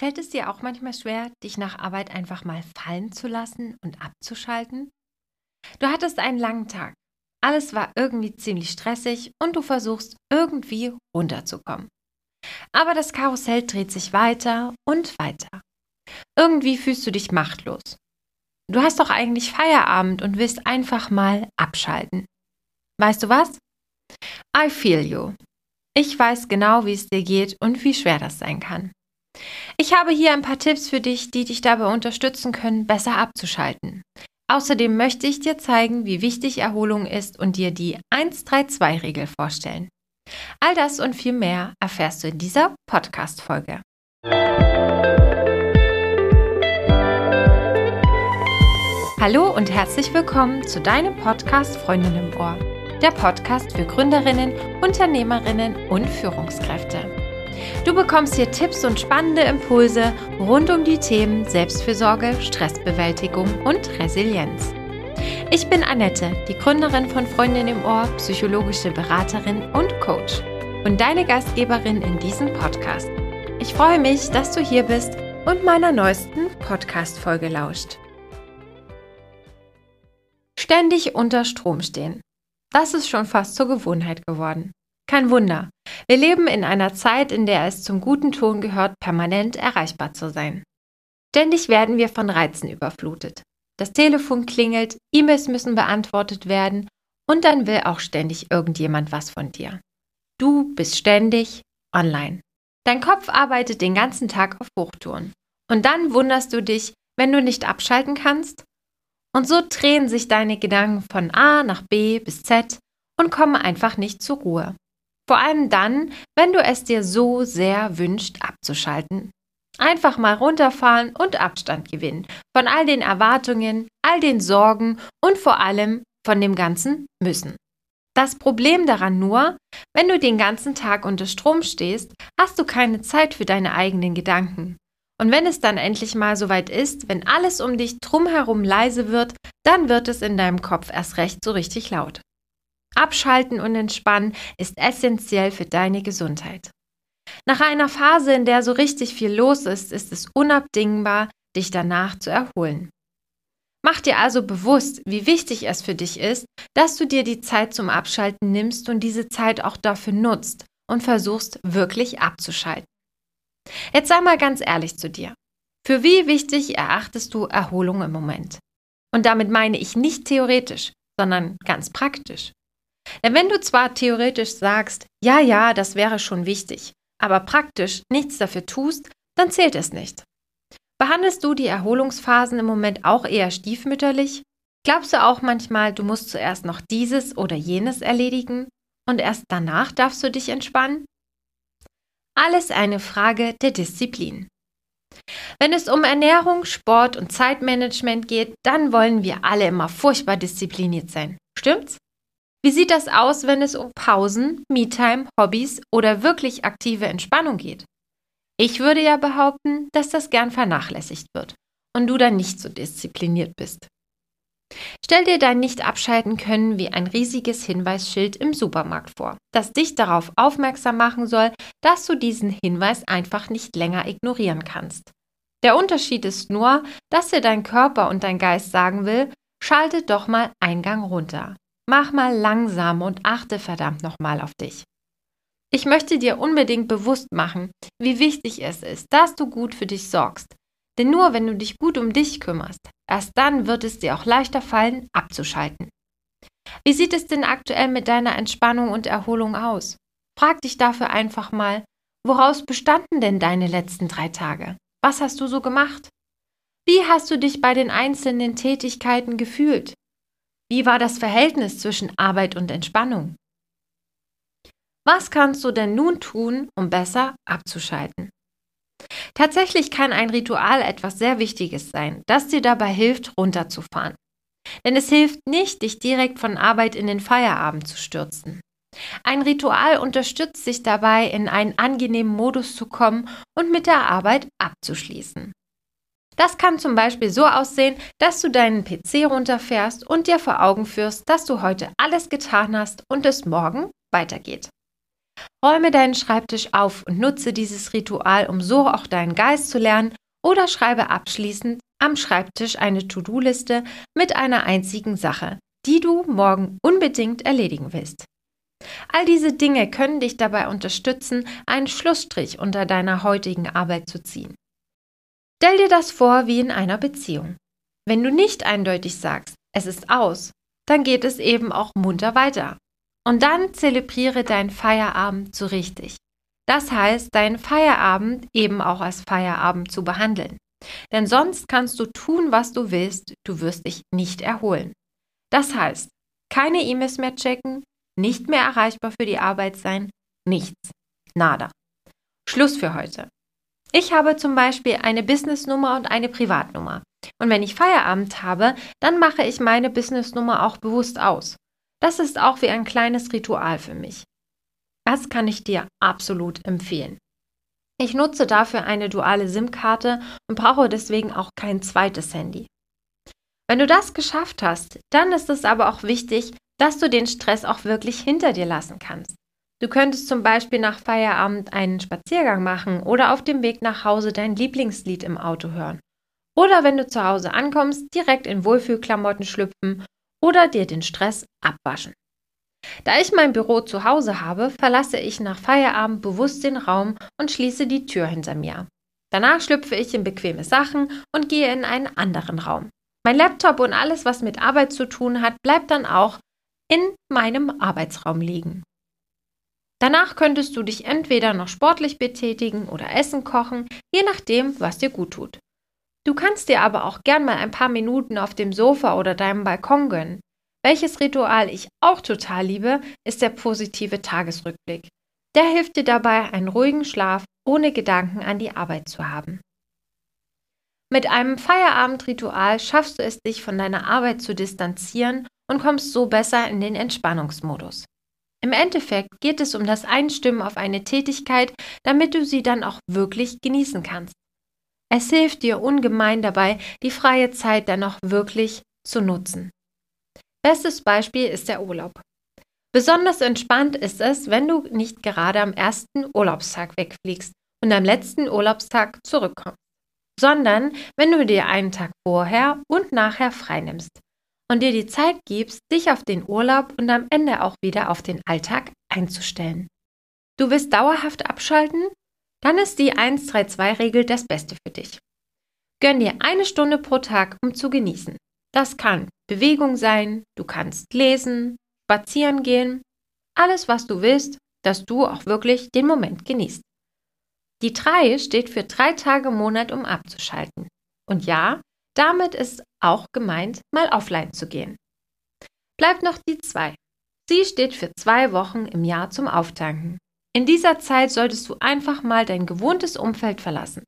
Fällt es dir auch manchmal schwer, dich nach Arbeit einfach mal fallen zu lassen und abzuschalten? Du hattest einen langen Tag. Alles war irgendwie ziemlich stressig und du versuchst irgendwie runterzukommen. Aber das Karussell dreht sich weiter und weiter. Irgendwie fühlst du dich machtlos. Du hast doch eigentlich Feierabend und willst einfach mal abschalten. Weißt du was? I feel you. Ich weiß genau, wie es dir geht und wie schwer das sein kann. Ich habe hier ein paar Tipps für dich, die dich dabei unterstützen können, besser abzuschalten. Außerdem möchte ich dir zeigen, wie wichtig Erholung ist und dir die 132-Regel vorstellen. All das und viel mehr erfährst du in dieser Podcast-Folge. Hallo und herzlich willkommen zu deinem Podcast Freundin im Ohr, der Podcast für Gründerinnen, Unternehmerinnen und Führungskräfte. Du bekommst hier Tipps und spannende Impulse rund um die Themen Selbstfürsorge, Stressbewältigung und Resilienz. Ich bin Annette, die Gründerin von Freundin im Ohr, psychologische Beraterin und Coach und deine Gastgeberin in diesem Podcast. Ich freue mich, dass du hier bist und meiner neuesten Podcast-Folge lauscht. Ständig unter Strom stehen. Das ist schon fast zur Gewohnheit geworden. Kein Wunder. Wir leben in einer Zeit, in der es zum guten Ton gehört, permanent erreichbar zu sein. Ständig werden wir von Reizen überflutet. Das Telefon klingelt, E-Mails müssen beantwortet werden und dann will auch ständig irgendjemand was von dir. Du bist ständig online. Dein Kopf arbeitet den ganzen Tag auf Hochtouren. Und dann wunderst du dich, wenn du nicht abschalten kannst? Und so drehen sich deine Gedanken von A nach B bis Z und kommen einfach nicht zur Ruhe. Vor allem dann, wenn du es dir so sehr wünscht, abzuschalten. Einfach mal runterfahren und Abstand gewinnen von all den Erwartungen, all den Sorgen und vor allem von dem ganzen Müssen. Das Problem daran nur, wenn du den ganzen Tag unter Strom stehst, hast du keine Zeit für deine eigenen Gedanken. Und wenn es dann endlich mal soweit ist, wenn alles um dich drumherum leise wird, dann wird es in deinem Kopf erst recht so richtig laut. Abschalten und entspannen ist essentiell für deine Gesundheit. Nach einer Phase, in der so richtig viel los ist, ist es unabdingbar, dich danach zu erholen. Mach dir also bewusst, wie wichtig es für dich ist, dass du dir die Zeit zum Abschalten nimmst und diese Zeit auch dafür nutzt und versuchst wirklich abzuschalten. Jetzt sei mal ganz ehrlich zu dir. Für wie wichtig erachtest du Erholung im Moment? Und damit meine ich nicht theoretisch, sondern ganz praktisch. Denn wenn du zwar theoretisch sagst, ja, ja, das wäre schon wichtig, aber praktisch nichts dafür tust, dann zählt es nicht. Behandelst du die Erholungsphasen im Moment auch eher stiefmütterlich? Glaubst du auch manchmal, du musst zuerst noch dieses oder jenes erledigen und erst danach darfst du dich entspannen? Alles eine Frage der Disziplin. Wenn es um Ernährung, Sport und Zeitmanagement geht, dann wollen wir alle immer furchtbar diszipliniert sein. Stimmt's? Wie sieht das aus, wenn es um Pausen, Me-Time, Hobbys oder wirklich aktive Entspannung geht? Ich würde ja behaupten, dass das gern vernachlässigt wird und du dann nicht so diszipliniert bist. Stell dir dein Nicht-Abschalten können wie ein riesiges Hinweisschild im Supermarkt vor, das dich darauf aufmerksam machen soll, dass du diesen Hinweis einfach nicht länger ignorieren kannst. Der Unterschied ist nur, dass dir dein Körper und dein Geist sagen will, schalte doch mal Eingang runter. Mach mal langsam und achte verdammt nochmal auf dich. Ich möchte dir unbedingt bewusst machen, wie wichtig es ist, dass du gut für dich sorgst. Denn nur wenn du dich gut um dich kümmerst, erst dann wird es dir auch leichter fallen, abzuschalten. Wie sieht es denn aktuell mit deiner Entspannung und Erholung aus? Frag dich dafür einfach mal, woraus bestanden denn deine letzten drei Tage? Was hast du so gemacht? Wie hast du dich bei den einzelnen Tätigkeiten gefühlt? Wie war das Verhältnis zwischen Arbeit und Entspannung? Was kannst du denn nun tun, um besser abzuschalten? Tatsächlich kann ein Ritual etwas sehr Wichtiges sein, das dir dabei hilft, runterzufahren. Denn es hilft nicht, dich direkt von Arbeit in den Feierabend zu stürzen. Ein Ritual unterstützt dich dabei, in einen angenehmen Modus zu kommen und mit der Arbeit abzuschließen. Das kann zum Beispiel so aussehen, dass du deinen PC runterfährst und dir vor Augen führst, dass du heute alles getan hast und es morgen weitergeht. Räume deinen Schreibtisch auf und nutze dieses Ritual, um so auch deinen Geist zu lernen oder schreibe abschließend am Schreibtisch eine To-Do-Liste mit einer einzigen Sache, die du morgen unbedingt erledigen willst. All diese Dinge können dich dabei unterstützen, einen Schlussstrich unter deiner heutigen Arbeit zu ziehen. Stell dir das vor wie in einer Beziehung. Wenn du nicht eindeutig sagst, es ist aus, dann geht es eben auch munter weiter. Und dann zelebriere deinen Feierabend so richtig. Das heißt, deinen Feierabend eben auch als Feierabend zu behandeln. Denn sonst kannst du tun, was du willst, du wirst dich nicht erholen. Das heißt, keine E-Mails mehr checken, nicht mehr erreichbar für die Arbeit sein, nichts, nada. Schluss für heute. Ich habe zum Beispiel eine Businessnummer und eine Privatnummer. Und wenn ich Feierabend habe, dann mache ich meine Businessnummer auch bewusst aus. Das ist auch wie ein kleines Ritual für mich. Das kann ich dir absolut empfehlen. Ich nutze dafür eine duale SIM-Karte und brauche deswegen auch kein zweites Handy. Wenn du das geschafft hast, dann ist es aber auch wichtig, dass du den Stress auch wirklich hinter dir lassen kannst. Du könntest zum Beispiel nach Feierabend einen Spaziergang machen oder auf dem Weg nach Hause dein Lieblingslied im Auto hören. Oder wenn du zu Hause ankommst, direkt in Wohlfühlklamotten schlüpfen oder dir den Stress abwaschen. Da ich mein Büro zu Hause habe, verlasse ich nach Feierabend bewusst den Raum und schließe die Tür hinter mir. Danach schlüpfe ich in bequeme Sachen und gehe in einen anderen Raum. Mein Laptop und alles, was mit Arbeit zu tun hat, bleibt dann auch in meinem Arbeitsraum liegen. Danach könntest du dich entweder noch sportlich betätigen oder Essen kochen, je nachdem, was dir gut tut. Du kannst dir aber auch gern mal ein paar Minuten auf dem Sofa oder deinem Balkon gönnen. Welches Ritual ich auch total liebe, ist der positive Tagesrückblick. Der hilft dir dabei, einen ruhigen Schlaf ohne Gedanken an die Arbeit zu haben. Mit einem Feierabendritual schaffst du es, dich von deiner Arbeit zu distanzieren und kommst so besser in den Entspannungsmodus. Im Endeffekt geht es um das Einstimmen auf eine Tätigkeit, damit du sie dann auch wirklich genießen kannst. Es hilft dir ungemein dabei, die freie Zeit dann auch wirklich zu nutzen. Bestes Beispiel ist der Urlaub. Besonders entspannt ist es, wenn du nicht gerade am ersten Urlaubstag wegfliegst und am letzten Urlaubstag zurückkommst, sondern wenn du dir einen Tag vorher und nachher freinimmst und dir die Zeit gibst, dich auf den Urlaub und am Ende auch wieder auf den Alltag einzustellen. Du willst dauerhaft abschalten? Dann ist die 132-Regel das Beste für dich. Gönn dir eine Stunde pro Tag, um zu genießen. Das kann Bewegung sein, du kannst lesen, spazieren gehen, alles, was du willst, dass du auch wirklich den Moment genießt. Die 3 steht für drei Tage im Monat, um abzuschalten. Und ja, damit ist auch gemeint, mal offline zu gehen. Bleibt noch die 2. Sie steht für zwei Wochen im Jahr zum Auftanken. In dieser Zeit solltest du einfach mal dein gewohntes Umfeld verlassen.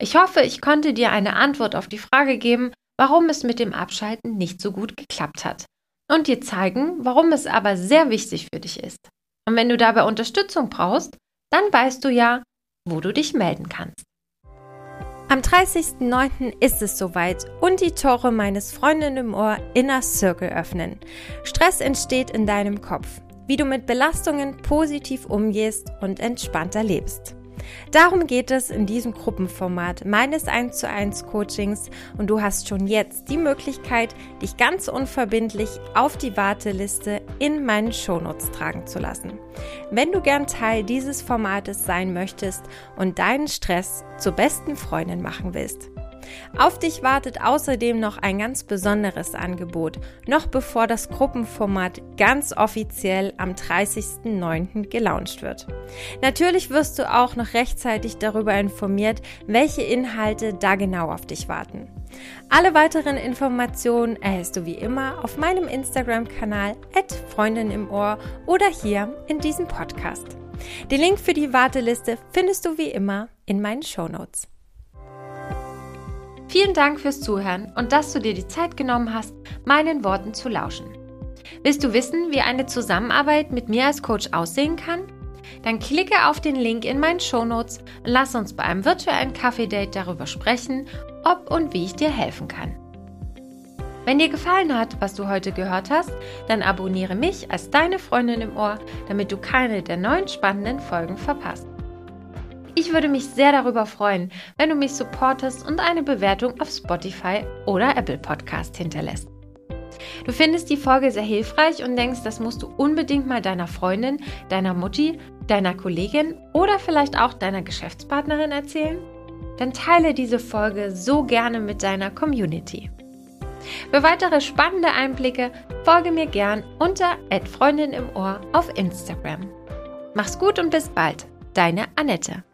Ich hoffe, ich konnte dir eine Antwort auf die Frage geben, warum es mit dem Abschalten nicht so gut geklappt hat und dir zeigen, warum es aber sehr wichtig für dich ist. Und wenn du dabei Unterstützung brauchst, dann weißt du ja, wo du dich melden kannst. Am 30.09. ist es soweit und die Tore meines Freundin im Ohr Inner Circle öffnen. Stress entsteht in deinem Kopf, wie du mit Belastungen positiv umgehst und entspannter lebst. Darum geht es in diesem Gruppenformat meines 1 zu 1 Coachings und du hast schon jetzt die Möglichkeit, dich ganz unverbindlich auf die Warteliste in meinen Shownotes tragen zu lassen. Wenn du gern Teil dieses Formates sein möchtest und deinen Stress zur besten Freundin machen willst. Auf dich wartet außerdem noch ein ganz besonderes Angebot, noch bevor das Gruppenformat ganz offiziell am 30.09. gelauncht wird. Natürlich wirst du auch noch rechtzeitig darüber informiert, welche Inhalte da genau auf dich warten. Alle weiteren Informationen erhältst du wie immer auf meinem Instagram-Kanal Freundin im Ohr oder hier in diesem Podcast. Den Link für die Warteliste findest du wie immer in meinen Show Notes. Vielen Dank fürs Zuhören und dass du dir die Zeit genommen hast, meinen Worten zu lauschen. Willst du wissen, wie eine Zusammenarbeit mit mir als Coach aussehen kann? Dann klicke auf den Link in meinen Shownotes und lass uns bei einem virtuellen Kaffee-Date darüber sprechen, ob und wie ich dir helfen kann. Wenn dir gefallen hat, was du heute gehört hast, dann abonniere mich als deine Freundin im Ohr, damit du keine der neuen spannenden Folgen verpasst. Ich würde mich sehr darüber freuen, wenn du mich supportest und eine Bewertung auf Spotify oder Apple Podcast hinterlässt. Du findest die Folge sehr hilfreich und denkst, das musst du unbedingt mal deiner Freundin, deiner Mutti, deiner Kollegin oder vielleicht auch deiner Geschäftspartnerin erzählen? Dann teile diese Folge so gerne mit deiner Community. Für weitere spannende Einblicke folge mir gern unter Freundin im Ohr auf Instagram. Mach's gut und bis bald, deine Annette.